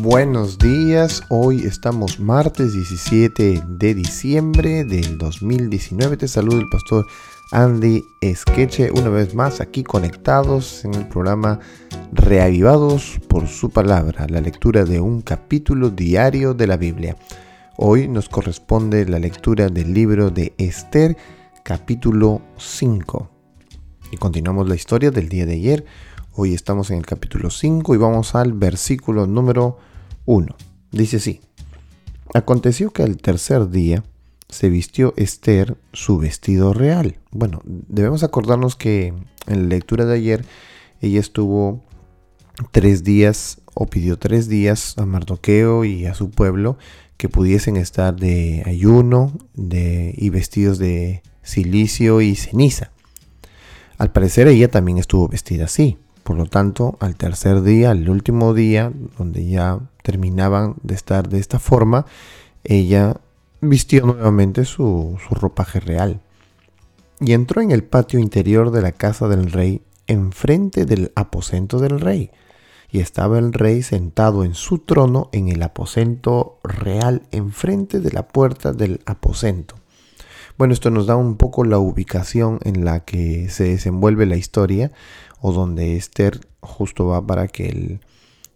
Buenos días, hoy estamos martes 17 de diciembre del 2019. Te saluda el pastor Andy Esqueche, una vez más aquí conectados en el programa Reavivados por su palabra, la lectura de un capítulo diario de la Biblia. Hoy nos corresponde la lectura del libro de Esther, capítulo 5. Y continuamos la historia del día de ayer. Hoy estamos en el capítulo 5 y vamos al versículo número 1. Dice así. Aconteció que al tercer día se vistió Esther su vestido real. Bueno, debemos acordarnos que en la lectura de ayer ella estuvo tres días o pidió tres días a Mardoqueo y a su pueblo que pudiesen estar de ayuno de, y vestidos de silicio y ceniza. Al parecer ella también estuvo vestida así. Por lo tanto, al tercer día, al último día, donde ya terminaban de estar de esta forma, ella vistió nuevamente su, su ropaje real y entró en el patio interior de la casa del rey, enfrente del aposento del rey. Y estaba el rey sentado en su trono en el aposento real, enfrente de la puerta del aposento. Bueno, esto nos da un poco la ubicación en la que se desenvuelve la historia o donde Esther justo va para que el,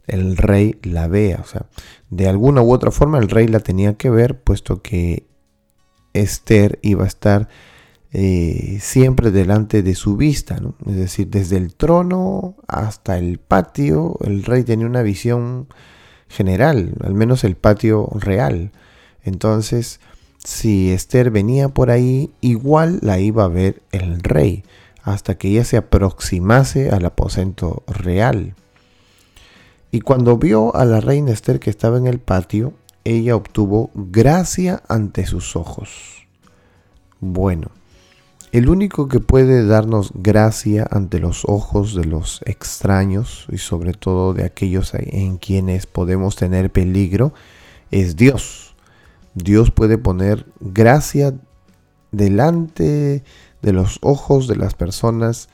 el rey la vea. O sea, de alguna u otra forma el rey la tenía que ver, puesto que Esther iba a estar eh, siempre delante de su vista, es decir, desde el trono hasta el patio, el rey tenía una visión general, al menos el patio real. Entonces, si Esther venía por ahí, igual la iba a ver el rey, hasta que ella se aproximase al aposento real. Y cuando vio a la reina Esther que estaba en el patio, ella obtuvo gracia ante sus ojos. Bueno, el único que puede darnos gracia ante los ojos de los extraños y sobre todo de aquellos en quienes podemos tener peligro es Dios. Dios puede poner gracia delante de los ojos de las personas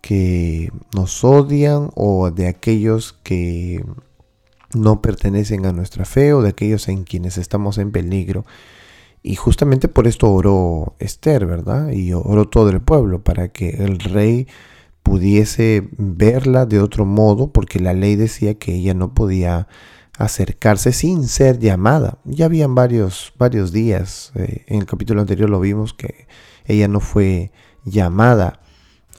que nos odian o de aquellos que no pertenecen a nuestra fe o de aquellos en quienes estamos en peligro. Y justamente por esto oró Esther, ¿verdad? Y oró todo el pueblo para que el rey pudiese verla de otro modo, porque la ley decía que ella no podía acercarse sin ser llamada. Ya habían varios, varios días, eh, en el capítulo anterior lo vimos, que ella no fue llamada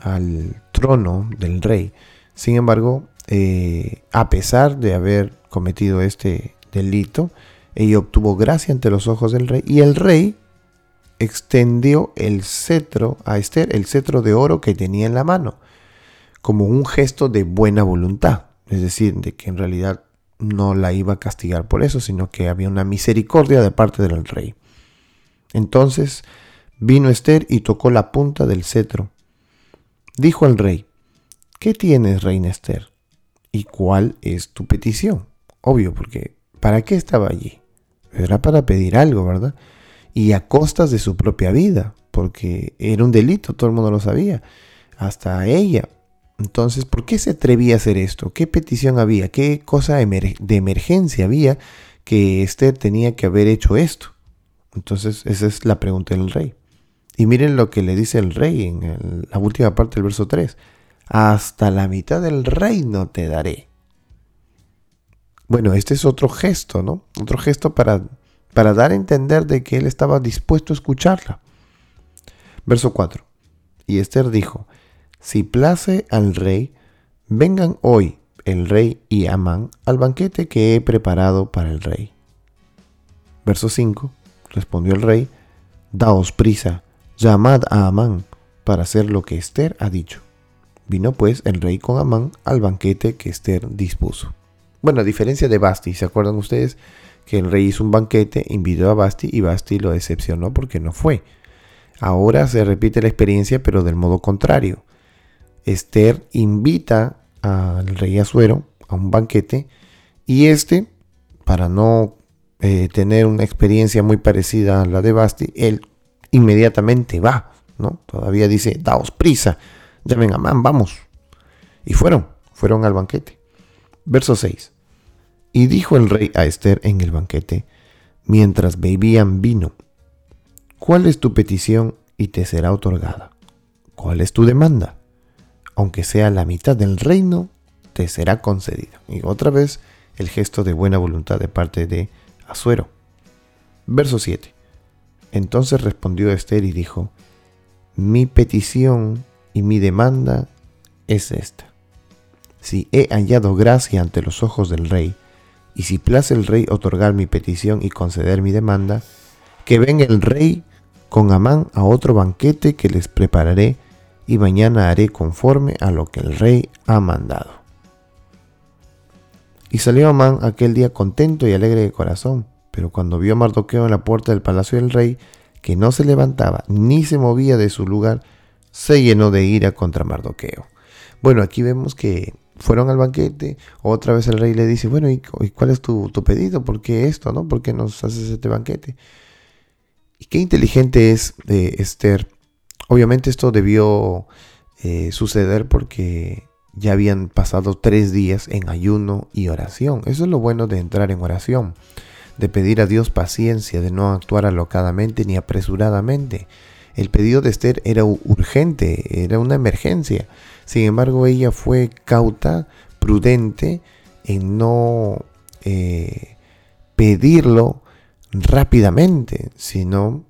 al trono del rey. Sin embargo, eh, a pesar de haber cometido este delito, ella obtuvo gracia ante los ojos del rey y el rey extendió el cetro a Esther, el cetro de oro que tenía en la mano, como un gesto de buena voluntad, es decir, de que en realidad no la iba a castigar por eso, sino que había una misericordia de parte del rey. Entonces vino Esther y tocó la punta del cetro. Dijo el rey, ¿qué tienes, reina Esther? ¿Y cuál es tu petición? Obvio, porque ¿para qué estaba allí? Era para pedir algo, ¿verdad? Y a costas de su propia vida, porque era un delito, todo el mundo lo sabía. Hasta ella entonces, ¿por qué se atrevía a hacer esto? ¿Qué petición había? ¿Qué cosa de emergencia había que Esther tenía que haber hecho esto? Entonces, esa es la pregunta del rey. Y miren lo que le dice el rey en la última parte del verso 3. Hasta la mitad del reino te daré. Bueno, este es otro gesto, ¿no? Otro gesto para, para dar a entender de que él estaba dispuesto a escucharla. Verso 4. Y Esther dijo, si place al rey, vengan hoy el rey y Amán al banquete que he preparado para el rey. Verso 5. Respondió el rey, Daos prisa, llamad a Amán para hacer lo que Esther ha dicho. Vino pues el rey con Amán al banquete que Esther dispuso. Bueno, a diferencia de Basti, ¿se acuerdan ustedes que el rey hizo un banquete, invitó a Basti y Basti lo decepcionó porque no fue? Ahora se repite la experiencia pero del modo contrario. Esther invita al rey Azuero a un banquete y este, para no eh, tener una experiencia muy parecida a la de Basti, él inmediatamente va, ¿no? Todavía dice, daos prisa, llamen a Man, vamos. Y fueron, fueron al banquete. Verso 6. Y dijo el rey a Esther en el banquete, mientras bebían vino, ¿cuál es tu petición y te será otorgada? ¿Cuál es tu demanda? Aunque sea la mitad del reino, te será concedida. Y otra vez el gesto de buena voluntad de parte de Azuero. Verso 7. Entonces respondió Esther y dijo, mi petición y mi demanda es esta. Si he hallado gracia ante los ojos del rey, y si place el rey otorgar mi petición y conceder mi demanda, que venga el rey con Amán a otro banquete que les prepararé, y mañana haré conforme a lo que el rey ha mandado. Y salió Amán aquel día contento y alegre de corazón, pero cuando vio a Mardoqueo en la puerta del palacio del rey, que no se levantaba ni se movía de su lugar, se llenó de ira contra Mardoqueo. Bueno, aquí vemos que fueron al banquete, otra vez el rey le dice, bueno, ¿y, cuál es tu, pedido? ¿Por qué esto? ¿no? ¿Por qué nos haces este banquete? Y qué inteligente es de Esther. Obviamente esto debió eh, suceder porque ya habían pasado tres días en ayuno y oración. Eso es lo bueno de entrar en oración, de pedir a Dios paciencia, de no actuar alocadamente ni apresuradamente. El pedido de Esther era urgente, era una emergencia. Sin embargo, ella fue cauta, prudente en no eh, pedirlo rápidamente, sino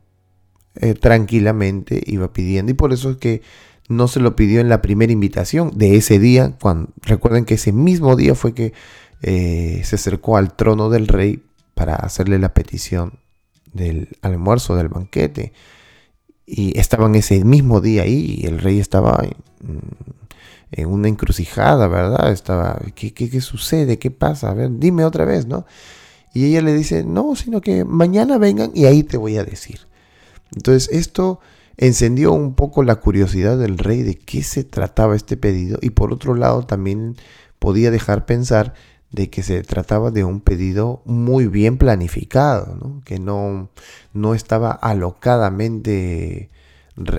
eh, tranquilamente iba pidiendo. Y por eso es que no se lo pidió en la primera invitación de ese día. Cuando, recuerden que ese mismo día fue que eh, se acercó al trono del rey para hacerle la petición del almuerzo, del banquete. Y estaban ese mismo día ahí y el rey estaba en una encrucijada, ¿verdad? Estaba, ¿qué, qué, sucede? ¿Qué pasa? A ver, dime otra vez, ¿no? Y ella le dice, no, sino que mañana vengan y ahí te voy a decir. Entonces esto encendió un poco la curiosidad del rey de qué se trataba este pedido y por otro lado también podía dejar pensar de que se trataba de un pedido muy bien planificado, que no, no estaba alocadamente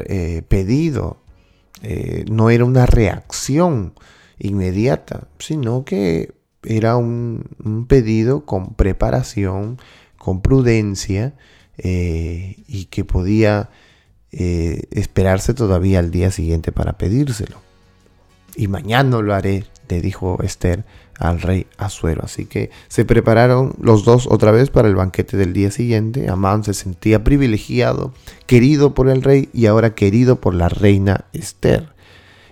eh, pedido, eh, no era una reacción inmediata, sino que era un, pedido con preparación, con prudencia eh, y que podía esperarse todavía al día siguiente para pedírselo. Y mañana lo haré, le dijo Esther al rey Azuero. Así que se prepararon los dos otra vez para el banquete del día siguiente. Amán se sentía privilegiado, querido por el rey y ahora querido por la reina Esther.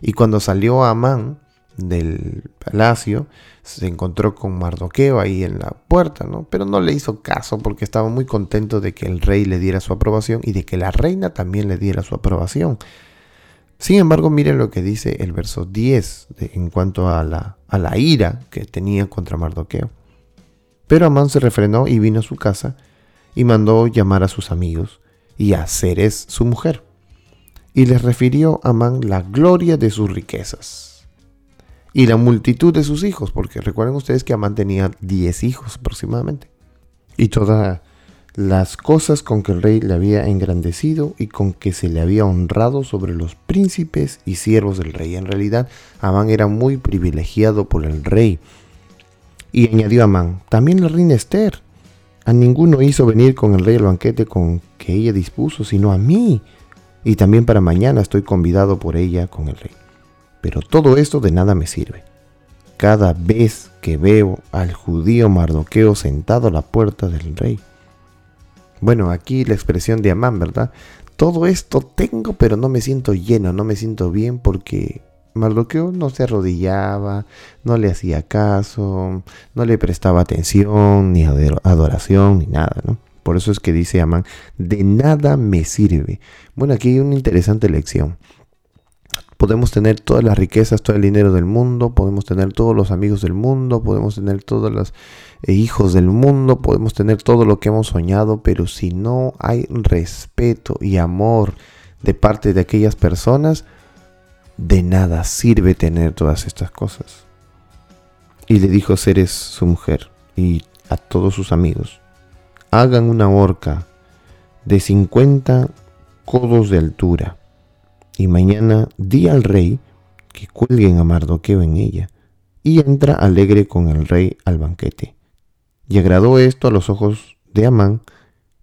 Y cuando salió Amán del palacio, se encontró con Mardoqueo ahí en la puerta, ¿no? Pero no le hizo caso porque estaba muy contento de que el rey le diera su aprobación y de que la reina también le diera su aprobación. Sin embargo, miren lo que dice el verso 10 en cuanto a la, ira que tenía contra Mardoqueo. Pero Amán se refrenó y vino a su casa y mandó llamar a sus amigos y a Ceres su mujer. Y les refirió a Amán la gloria de sus riquezas y la multitud de sus hijos, porque recuerden ustedes que Amán tenía 10 hijos aproximadamente. Y toda las cosas con que el rey le había engrandecido y con que se le había honrado sobre los príncipes y siervos del rey. En realidad, Amán era muy privilegiado por el rey. Y añadió Amán, también la reina Esther. A ninguno hizo venir con el rey al banquete con que ella dispuso, sino a mí. Y también para mañana estoy convidado por ella con el rey. Pero todo esto de nada me sirve. Cada vez que veo al judío Mardoqueo sentado a la puerta del rey, bueno, aquí la expresión de Amán, ¿verdad? Todo esto tengo, pero no me siento lleno, no me siento bien porque Mardoqueo no se arrodillaba, no le hacía caso, no le prestaba atención, ni adoración, ni nada, ¿no? Por eso es que dice Amán, de nada me sirve. Bueno, aquí hay una interesante lección. Podemos tener todas las riquezas, todo el dinero del mundo, podemos tener todos los amigos del mundo, podemos tener todas las e hijos del mundo, podemos tener todo lo que hemos soñado, pero si no hay respeto y amor de parte de aquellas personas, de nada sirve tener todas estas cosas. Y le dijo Ceres su mujer y a todos sus amigos, hagan una horca de 50 codos de altura y mañana di al rey que cuelguen a Mardoqueo en ella y entra alegre con el rey al banquete Y agradó esto a los ojos de Amán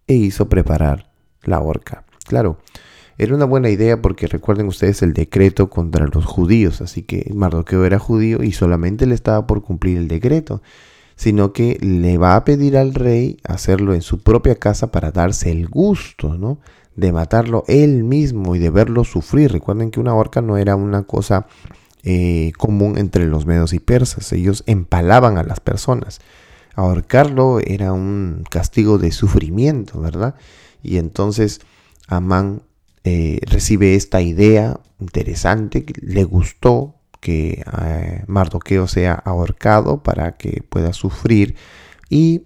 e hizo preparar la horca. Claro, era una buena idea porque recuerden ustedes el decreto contra los judíos, así que Mardoqueo era judío y solamente le estaba por cumplir el decreto, sino que le va a pedir al rey hacerlo en su propia casa para darse el gusto, ¿no? De matarlo él mismo y de verlo sufrir. Recuerden que una horca no era una cosa eh, común entre los medos y persas, ellos empalaban a las personas. Ahorcarlo era un castigo de sufrimiento, ¿verdad? Y entonces Amán eh, recibe esta idea interesante, le gustó que eh, Mardoqueo sea ahorcado para que pueda sufrir y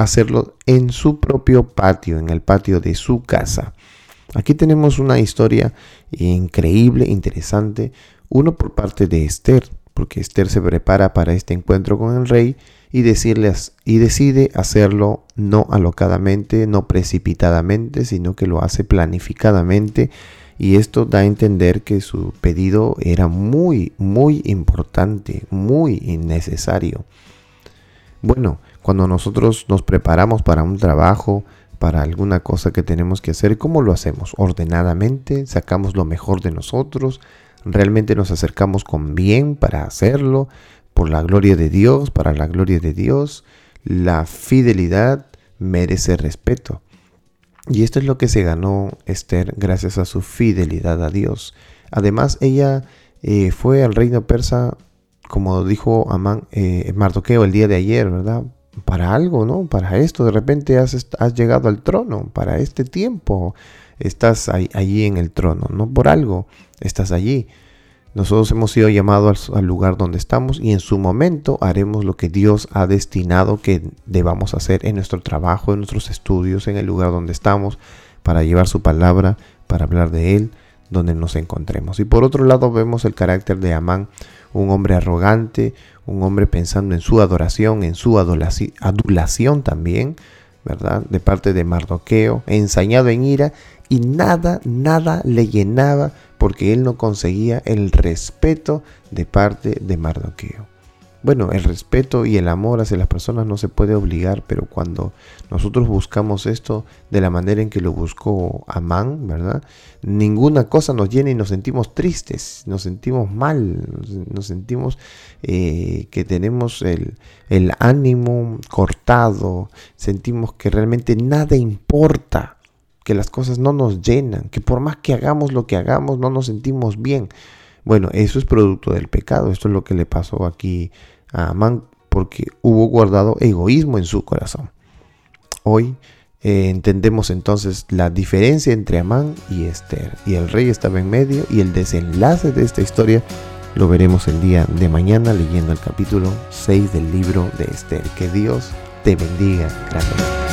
hacerlo en su propio patio, en el patio de su casa. Aquí tenemos una historia increíble, interesante, uno por parte de Esther, porque Esther se prepara para este encuentro con el rey y, y decide hacerlo no alocadamente, no precipitadamente, sino que lo hace planificadamente. Y esto da a entender que su pedido era muy, muy importante, muy innecesario. Bueno, cuando nosotros nos preparamos para un trabajo, para alguna cosa que tenemos que hacer, ¿cómo lo hacemos? Ordenadamente, sacamos lo mejor de nosotros, realmente nos acercamos con bien para hacerlo, por la gloria de Dios, para la gloria de Dios. La fidelidad merece respeto. Y esto es lo que se ganó Esther gracias a su fidelidad a Dios. Además, ella eh, fue al reino persa, como dijo Amán, eh, Mardoqueo el día de ayer, ¿verdad? Para algo, ¿no? Para esto, de repente has, has llegado al trono, para este tiempo estás allí en el trono, no por algo estás allí. Nosotros hemos sido llamados al, lugar donde estamos y en su momento haremos lo que Dios ha destinado que debamos hacer en nuestro trabajo, en nuestros estudios, en el lugar donde estamos, para llevar su palabra, para hablar de Él, donde nos encontremos. Y por otro lado vemos el carácter de Amán, un hombre arrogante, un hombre pensando en su adoración, en su adulación también, ¿verdad? De parte de Mardoqueo, ensañado en ira y nada, nada le llenaba porque él no conseguía el respeto de parte de Mardoqueo. Bueno, el respeto y el amor hacia las personas no se puede obligar, pero cuando nosotros buscamos esto de la manera en que lo buscó Amán, ¿verdad? Ninguna cosa nos llena y nos sentimos tristes, nos sentimos mal, nos sentimos eh, que tenemos el, el ánimo cortado, sentimos que realmente nada importa que las cosas no nos llenan, que por más que hagamos lo que hagamos no nos sentimos bien. Bueno, eso es producto del pecado. Esto es lo que le pasó aquí a Amán porque hubo guardado egoísmo en su corazón. Hoy eh, entendemos entonces la diferencia entre Amán y Esther. Y el rey estaba en medio y el desenlace de esta historia lo veremos el día de mañana leyendo el capítulo 6 del libro de Esther. Que Dios te bendiga grandemente.